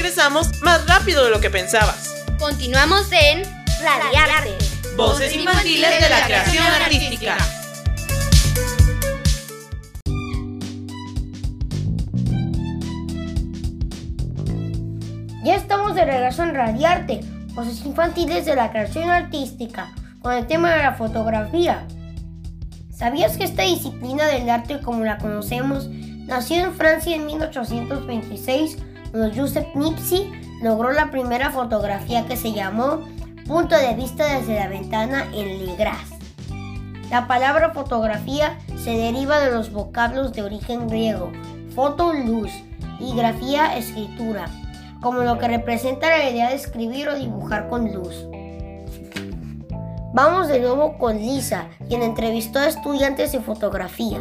regresamos más rápido de lo que pensabas. Continuamos en Radiarte. Voces infantiles de la creación artística. Ya estamos de regreso en Radiarte, voces infantiles de la creación artística, con el tema de la fotografía. ¿Sabías que esta disciplina del arte como la conocemos nació en Francia en 1826 cuando Joseph Nipsey logró la primera fotografía que se llamó Punto de vista desde la ventana en Legras. La palabra fotografía se deriva de los vocablos de origen griego, foto luz y grafía escritura, como lo que representa la idea de escribir o dibujar con luz. Vamos de nuevo con Lisa, quien entrevistó a estudiantes de fotografía.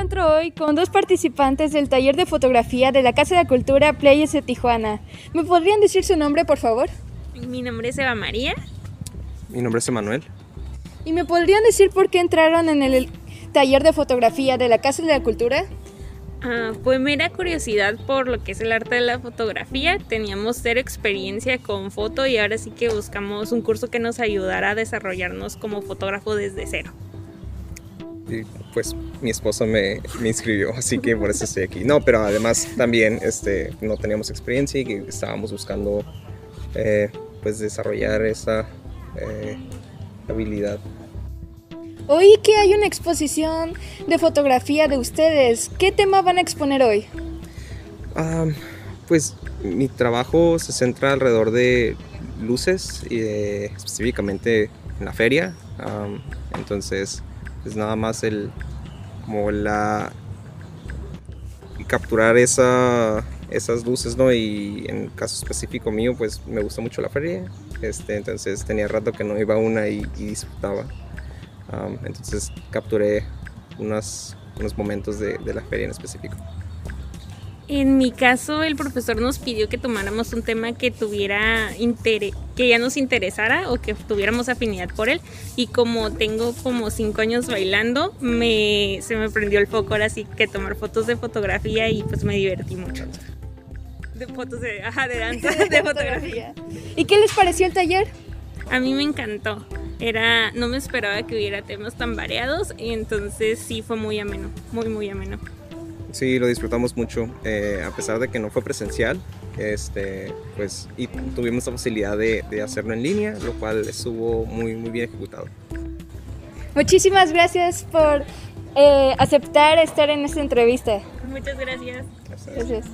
Encuentro hoy con dos participantes del taller de fotografía de la Casa de la Cultura Playas de Tijuana. ¿Me podrían decir su nombre, por favor? Mi nombre es Eva María. Mi nombre es Emanuel. ¿Y me podrían decir por qué entraron en el taller de fotografía de la Casa de la Cultura? Ah, fue mera curiosidad por lo que es el arte de la fotografía. Teníamos cero experiencia con foto y ahora sí que buscamos un curso que nos ayudara a desarrollarnos como fotógrafo desde cero pues mi esposo me, me, inscribió, así que por eso estoy aquí. No, pero además también este, no teníamos experiencia y estábamos buscando eh, pues desarrollar esa eh, habilidad. Oí que hay una exposición de fotografía de ustedes. ¿Qué tema van a exponer hoy? pues mi trabajo se centra alrededor de luces, y, específicamente en la feria. entonces es nada más el como la capturar esa, esas luces, ¿no? Y en el caso específico mío, pues me gusta mucho la feria, este, entonces tenía rato que no iba a una y, disfrutaba. entonces capturé unos, momentos de, de la feria en específico. En mi caso, el profesor nos pidió que tomáramos un tema que tuviera que ya nos interesara o que tuviéramos afinidad por él. Y como tengo como cinco años bailando, me, se me prendió el foco ahora sí que tomar fotos de fotografía y pues me divertí mucho. De fotos de, ajá, de danza, de fotografía. ¿Y qué les pareció el taller? A mí me encantó. Era, no me esperaba que hubiera temas tan variados y entonces sí fue muy ameno, muy muy ameno. Sí, lo disfrutamos mucho, eh, a pesar de que no fue presencial, este, pues, y tuvimos la facilidad de, hacerlo en línea, lo cual estuvo muy, muy bien ejecutado. Muchísimas gracias por eh, aceptar estar en esta entrevista. Muchas gracias. gracias.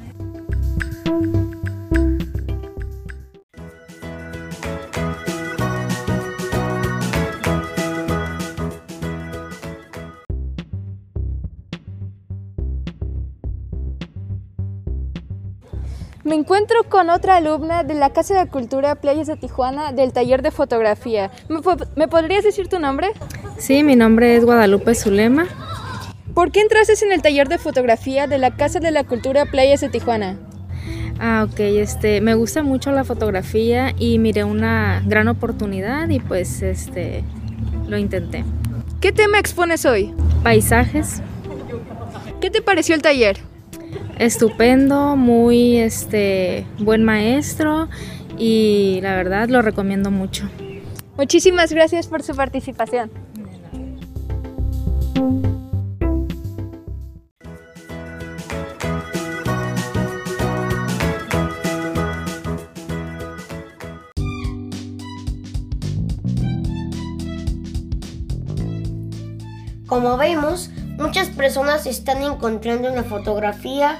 Me encuentro con otra alumna de la Casa de Cultura Playas de Tijuana del taller de fotografía. ¿Me, podrías decir tu nombre? Sí, mi nombre es Guadalupe Zulema. ¿Por qué entraste en el taller de fotografía de la Casa de la Cultura Playas de Tijuana? Ah, ok, este, me gusta mucho la fotografía y miré una gran oportunidad y pues este, lo intenté. ¿Qué tema expones hoy? Paisajes. ¿Qué te pareció el taller? Estupendo, muy este buen maestro y la verdad lo recomiendo mucho. Muchísimas gracias por su participación. Como vemos, Muchas personas están encontrando en la fotografía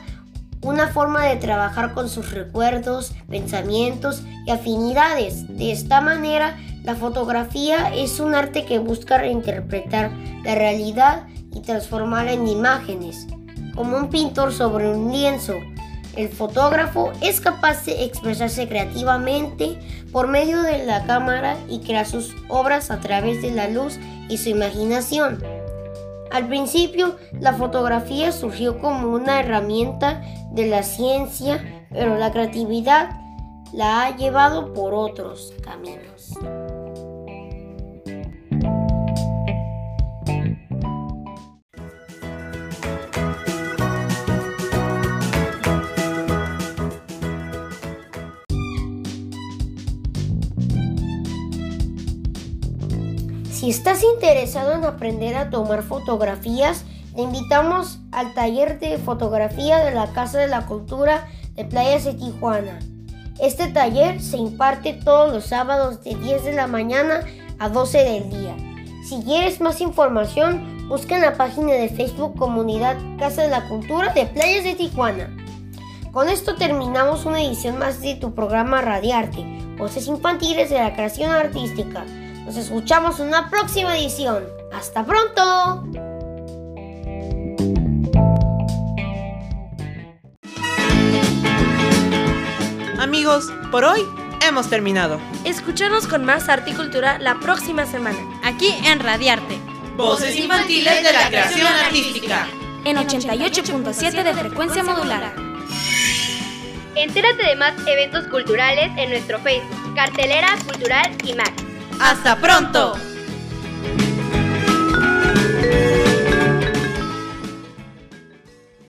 una forma de trabajar con sus recuerdos, pensamientos y afinidades. De esta manera, la fotografía es un arte que busca reinterpretar la realidad y transformarla en imágenes. Como un pintor sobre un lienzo, el fotógrafo es capaz de expresarse creativamente por medio de la cámara y crear sus obras a través de la luz y su imaginación. Al principio, la fotografía surgió como una herramienta de la ciencia, pero la creatividad la ha llevado por otros caminos. Si estás interesado en aprender a tomar fotografías, te invitamos al taller de fotografía de la Casa de la Cultura de Playas de Tijuana. Este taller se imparte todos los sábados de 10 de la mañana a 12 del día. Si quieres más información, busca en la página de Facebook Comunidad Casa de la Cultura de Playas de Tijuana. Con esto terminamos una edición más de tu programa Radiarte, Voces Infantiles de la Creación Artística. Nos escuchamos en una próxima edición. ¡Hasta pronto! Amigos, por hoy hemos terminado. Escúchanos con más arte y cultura la próxima semana. Aquí en Radiarte. Voces infantiles de la creación artística. En 88.7 de frecuencia modular. Entérate de más eventos culturales en nuestro Facebook, Cartelera Cultural y Mac. ¡Hasta pronto!